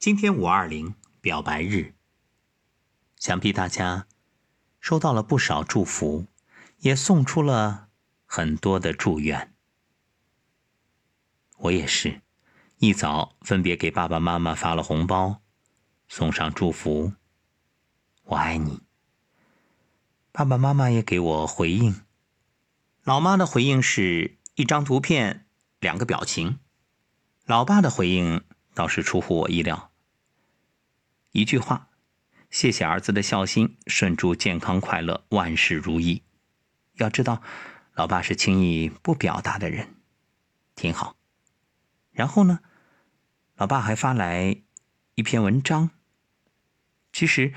今天五二零表白日，想必大家收到了不少祝福，也送出了很多的祝愿。我也是，一早分别给爸爸妈妈发了红包，送上祝福。我爱你。爸爸妈妈也给我回应。老妈的回应是一张图片，两个表情。老爸的回应倒是出乎我意料。一句话，谢谢儿子的孝心，顺祝健康快乐，万事如意。要知道，老爸是轻易不表达的人，挺好。然后呢，老爸还发来一篇文章。其实，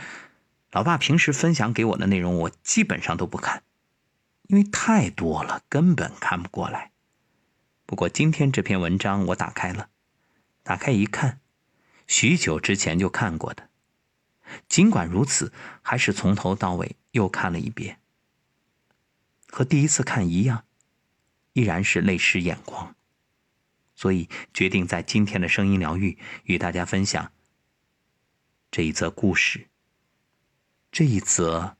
老爸平时分享给我的内容，我基本上都不看，因为太多了，根本看不过来。不过今天这篇文章我打开了，打开一看。许久之前就看过的，尽管如此，还是从头到尾又看了一遍。和第一次看一样，依然是泪湿眼眶。所以决定在今天的声音疗愈与大家分享这一则故事，这一则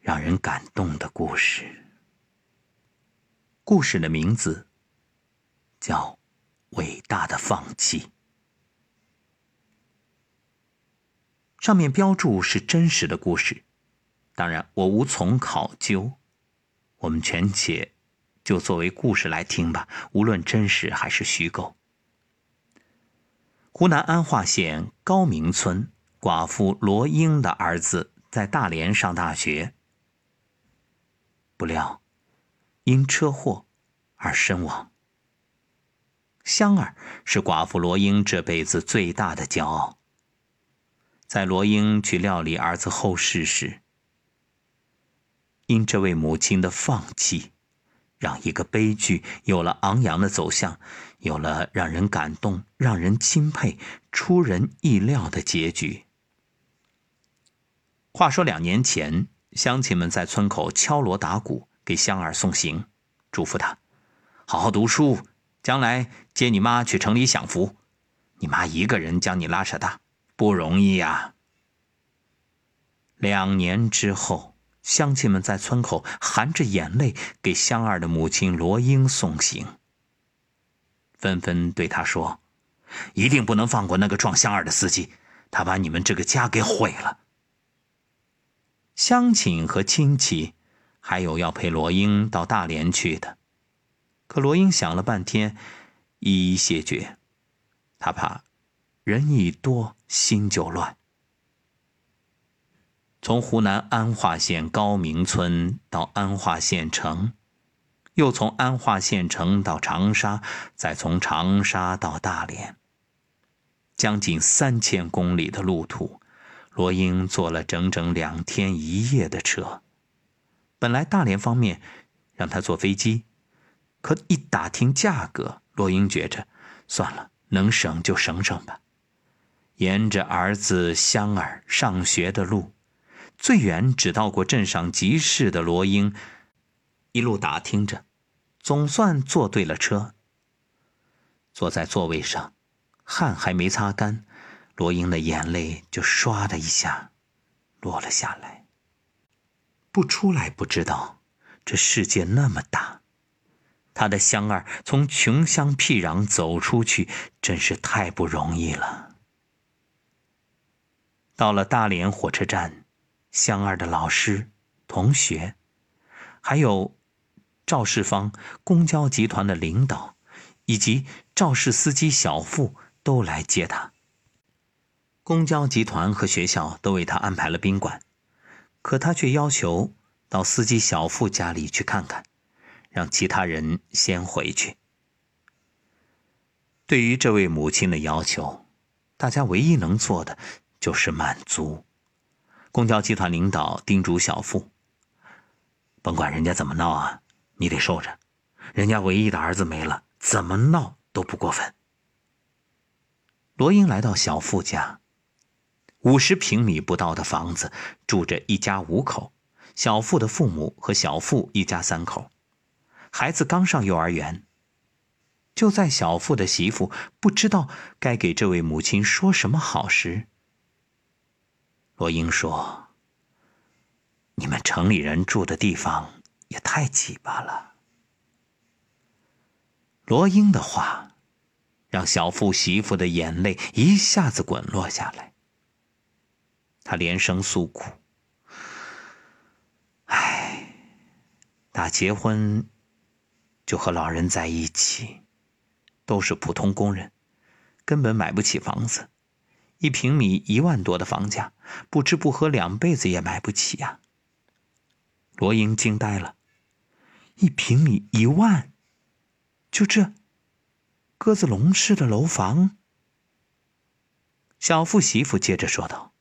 让人感动的故事。故事的名字叫。伟大的放弃。上面标注是真实的故事，当然我无从考究，我们全且就作为故事来听吧，无论真实还是虚构。湖南安化县高明村寡妇罗英的儿子在大连上大学，不料因车祸而身亡。香儿是寡妇罗英这辈子最大的骄傲。在罗英去料理儿子后事时，因这位母亲的放弃，让一个悲剧有了昂扬的走向，有了让人感动、让人钦佩、出人意料的结局。话说两年前，乡亲们在村口敲锣打鼓给香儿送行，嘱咐他好好读书。将来接你妈去城里享福，你妈一个人将你拉扯大，不容易呀。两年之后，乡亲们在村口含着眼泪给香儿的母亲罗英送行，纷纷对他说：“一定不能放过那个撞香儿的司机，他把你们这个家给毁了。”乡亲和亲戚，还有要陪罗英到大连去的。可罗英想了半天，一一谢绝。他怕人一多心就乱。从湖南安化县高明村到安化县城，又从安化县城到长沙，再从长沙到大连，将近三千公里的路途，罗英坐了整整两天一夜的车。本来大连方面让他坐飞机。可一打听价格，罗英觉着，算了，能省就省省吧。沿着儿子香儿上学的路，最远只到过镇上集市的罗英，一路打听着，总算坐对了车。坐在座位上，汗还没擦干，罗英的眼泪就唰的一下落了下来。不出来不知道，这世界那么大。他的香儿从穷乡僻壤走出去，真是太不容易了。到了大连火车站，香儿的老师、同学，还有肇事方公交集团的领导，以及肇事司机小付都来接他。公交集团和学校都为他安排了宾馆，可他却要求到司机小付家里去看看。让其他人先回去。对于这位母亲的要求，大家唯一能做的就是满足。公交集团领导叮嘱小付：“甭管人家怎么闹啊，你得受着。人家唯一的儿子没了，怎么闹都不过分。”罗英来到小付家，五十平米不到的房子，住着一家五口：小付的父母和小付一家三口。孩子刚上幼儿园。就在小付的媳妇不知道该给这位母亲说什么好时，罗英说：“你们城里人住的地方也太挤巴了。”罗英的话，让小富媳妇的眼泪一下子滚落下来。他连声诉苦：“唉，打结婚就和老人在一起。”都是普通工人，根本买不起房子，一平米一万多的房价，不吃不喝两辈子也买不起呀。罗英惊呆了，一平米一万，就这鸽子笼式的楼房。小富媳妇接着说道：“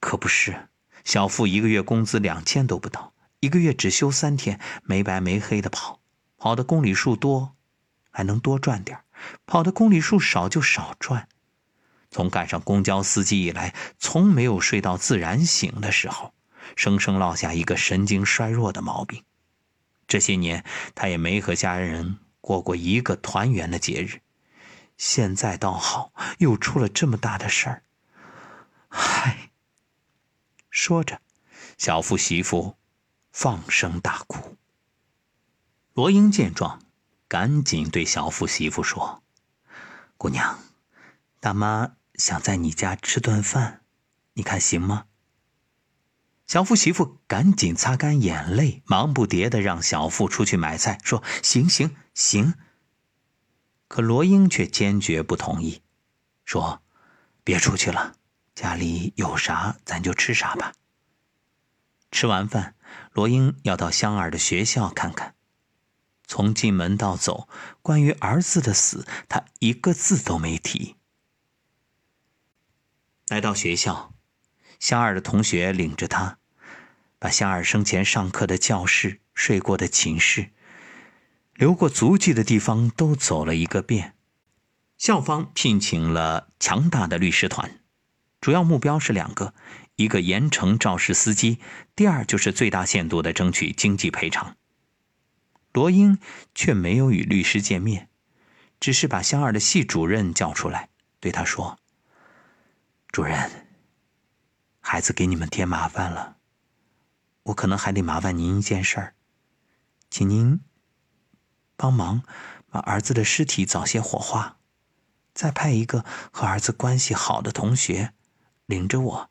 可不是，小富一个月工资两千都不到，一个月只休三天，没白没黑的跑，跑的公里数多，还能多赚点跑的公里数少就少赚，从赶上公交司机以来，从没有睡到自然醒的时候，生生落下一个神经衰弱的毛病。这些年他也没和家人过过一个团圆的节日，现在倒好，又出了这么大的事儿。唉，说着，小富媳妇放声大哭。罗英见状。赶紧对小富媳妇说：“姑娘，大妈想在你家吃顿饭，你看行吗？”小富媳妇赶紧擦干眼泪，忙不迭的让小富出去买菜，说：“行行行。”可罗英却坚决不同意，说：“别出去了，家里有啥咱就吃啥吧。”吃完饭，罗英要到香儿的学校看看。从进门到走，关于儿子的死，他一个字都没提。来到学校，香儿的同学领着他，把香儿生前上课的教室、睡过的寝室、留过足迹的地方都走了一个遍。校方聘请了强大的律师团，主要目标是两个：一个严惩肇事司机，第二就是最大限度的争取经济赔偿。罗英却没有与律师见面，只是把香儿的系主任叫出来，对他说：“主任，孩子给你们添麻烦了，我可能还得麻烦您一件事儿，请您帮忙把儿子的尸体早些火化，再派一个和儿子关系好的同学，领着我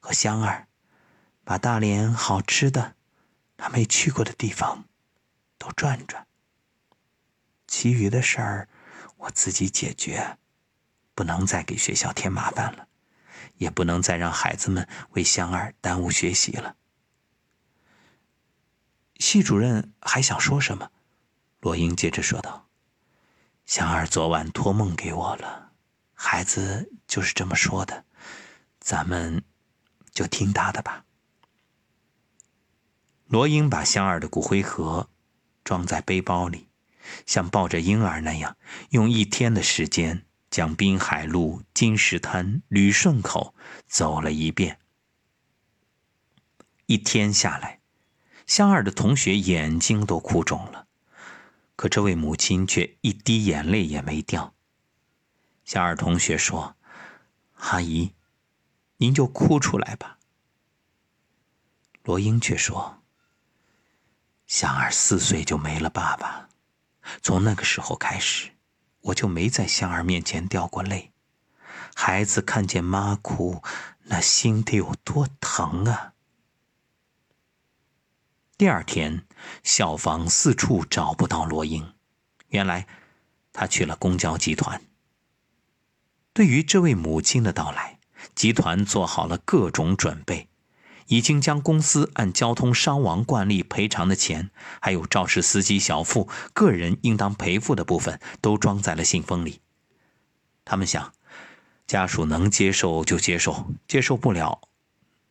和香儿，把大连好吃的他没去过的地方。”都转转。其余的事儿我自己解决，不能再给学校添麻烦了，也不能再让孩子们为香儿耽误学习了。系主任还想说什么？罗英接着说道：“香儿昨晚托梦给我了，孩子就是这么说的，咱们就听他的吧。”罗英把香儿的骨灰盒。装在背包里，像抱着婴儿那样，用一天的时间将滨海路、金石滩、旅顺口走了一遍。一天下来，香儿的同学眼睛都哭肿了，可这位母亲却一滴眼泪也没掉。香儿同学说：“阿姨，您就哭出来吧。”罗英却说。香儿四岁就没了爸爸，从那个时候开始，我就没在香儿面前掉过泪。孩子看见妈哭，那心得有多疼啊！第二天，小房四处找不到罗英，原来他去了公交集团。对于这位母亲的到来，集团做好了各种准备。已经将公司按交通伤亡惯例赔偿的钱，还有肇事司机小付个人应当赔付的部分，都装在了信封里。他们想，家属能接受就接受，接受不了，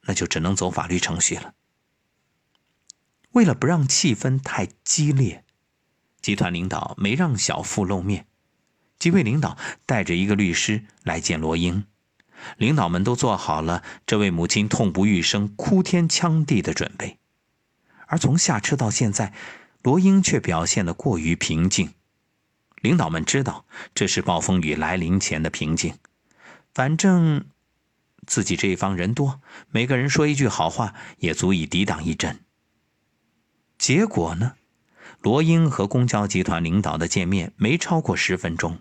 那就只能走法律程序了。为了不让气氛太激烈，集团领导没让小付露面，几位领导带着一个律师来见罗英。领导们都做好了这位母亲痛不欲生、哭天抢地的准备，而从下车到现在，罗英却表现得过于平静。领导们知道这是暴风雨来临前的平静，反正自己这一方人多，每个人说一句好话也足以抵挡一阵。结果呢，罗英和公交集团领导的见面没超过十分钟，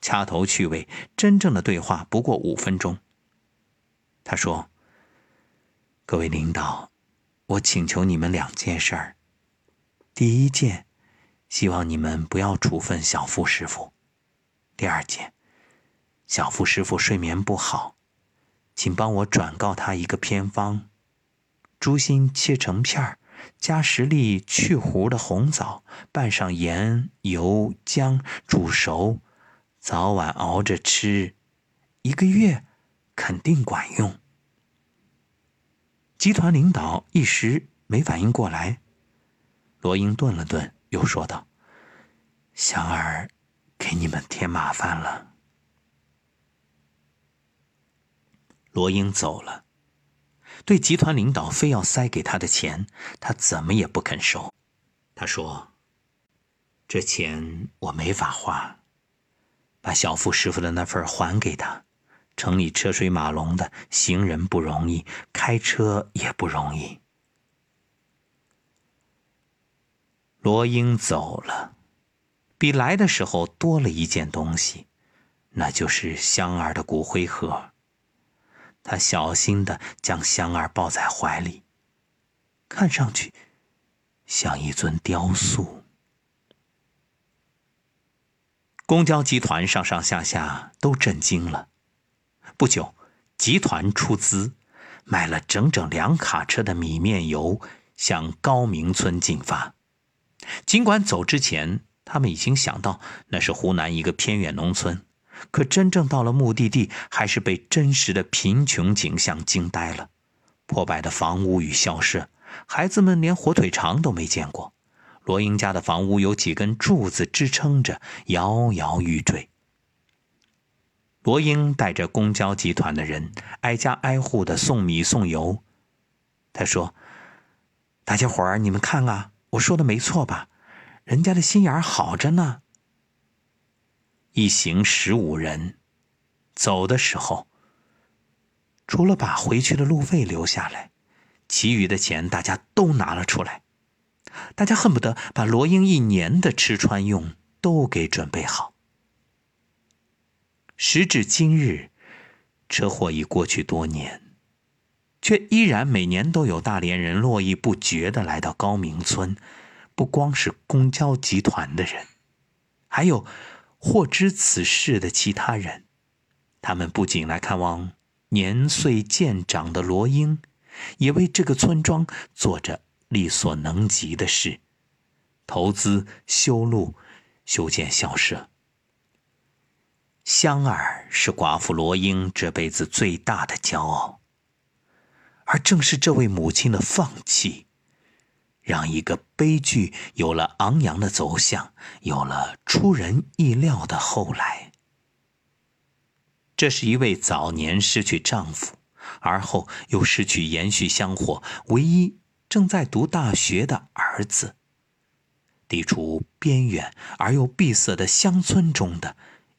掐头去尾，真正的对话不过五分钟。他说：“各位领导，我请求你们两件事儿。第一件。”希望你们不要处分小付师傅。第二件，小付师傅睡眠不好，请帮我转告他一个偏方：猪心切成片儿，加十粒去核的红枣，拌上盐、油、姜煮熟，早晚熬着吃，一个月肯定管用。集团领导一时没反应过来，罗英顿了顿。又说道：“祥儿，给你们添麻烦了。”罗英走了，对集团领导非要塞给他的钱，他怎么也不肯收。他说：“这钱我没法花，把小付师傅的那份还给他。城里车水马龙的，行人不容易，开车也不容易。”罗英走了，比来的时候多了一件东西，那就是香儿的骨灰盒。他小心的将香儿抱在怀里，看上去像一尊雕塑。公交集团上上下下都震惊了。不久，集团出资买了整整两卡车的米面油，向高明村进发。尽管走之前，他们已经想到那是湖南一个偏远农村，可真正到了目的地，还是被真实的贫穷景象惊呆了：破败的房屋与校舍，孩子们连火腿肠都没见过。罗英家的房屋有几根柱子支撑着，摇摇欲坠。罗英带着公交集团的人，挨家挨户的送米送油。他说：“大家伙儿，你们看啊！”我说的没错吧？人家的心眼好着呢。一行十五人，走的时候，除了把回去的路费留下来，其余的钱大家都拿了出来。大家恨不得把罗英一年的吃穿用都给准备好。时至今日，车祸已过去多年。却依然每年都有大连人络绎不绝的来到高明村，不光是公交集团的人，还有获知此事的其他人。他们不仅来看望年岁渐长的罗英，也为这个村庄做着力所能及的事：投资修路、修建校舍。香儿是寡妇罗英这辈子最大的骄傲。而正是这位母亲的放弃，让一个悲剧有了昂扬的走向，有了出人意料的后来。这是一位早年失去丈夫，而后又失去延续香火唯一正在读大学的儿子，地处边远而又闭塞的乡村中的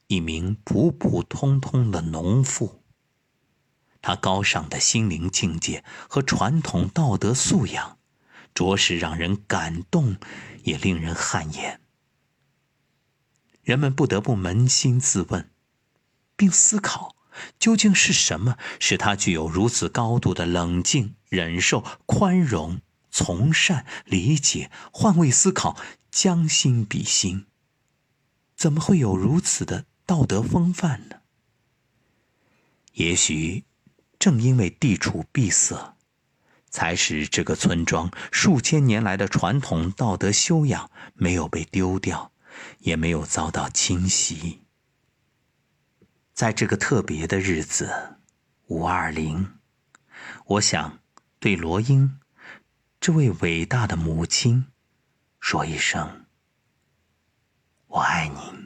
一名普普通通的农妇。他高尚的心灵境界和传统道德素养，着实让人感动，也令人汗颜。人们不得不扪心自问，并思考：究竟是什么使他具有如此高度的冷静、忍受、宽容、从善、理解、换位思考、将心比心？怎么会有如此的道德风范呢？也许。正因为地处闭塞，才使这个村庄数千年来的传统道德修养没有被丢掉，也没有遭到侵袭。在这个特别的日子，五二零，我想对罗英这位伟大的母亲说一声：“我爱你。”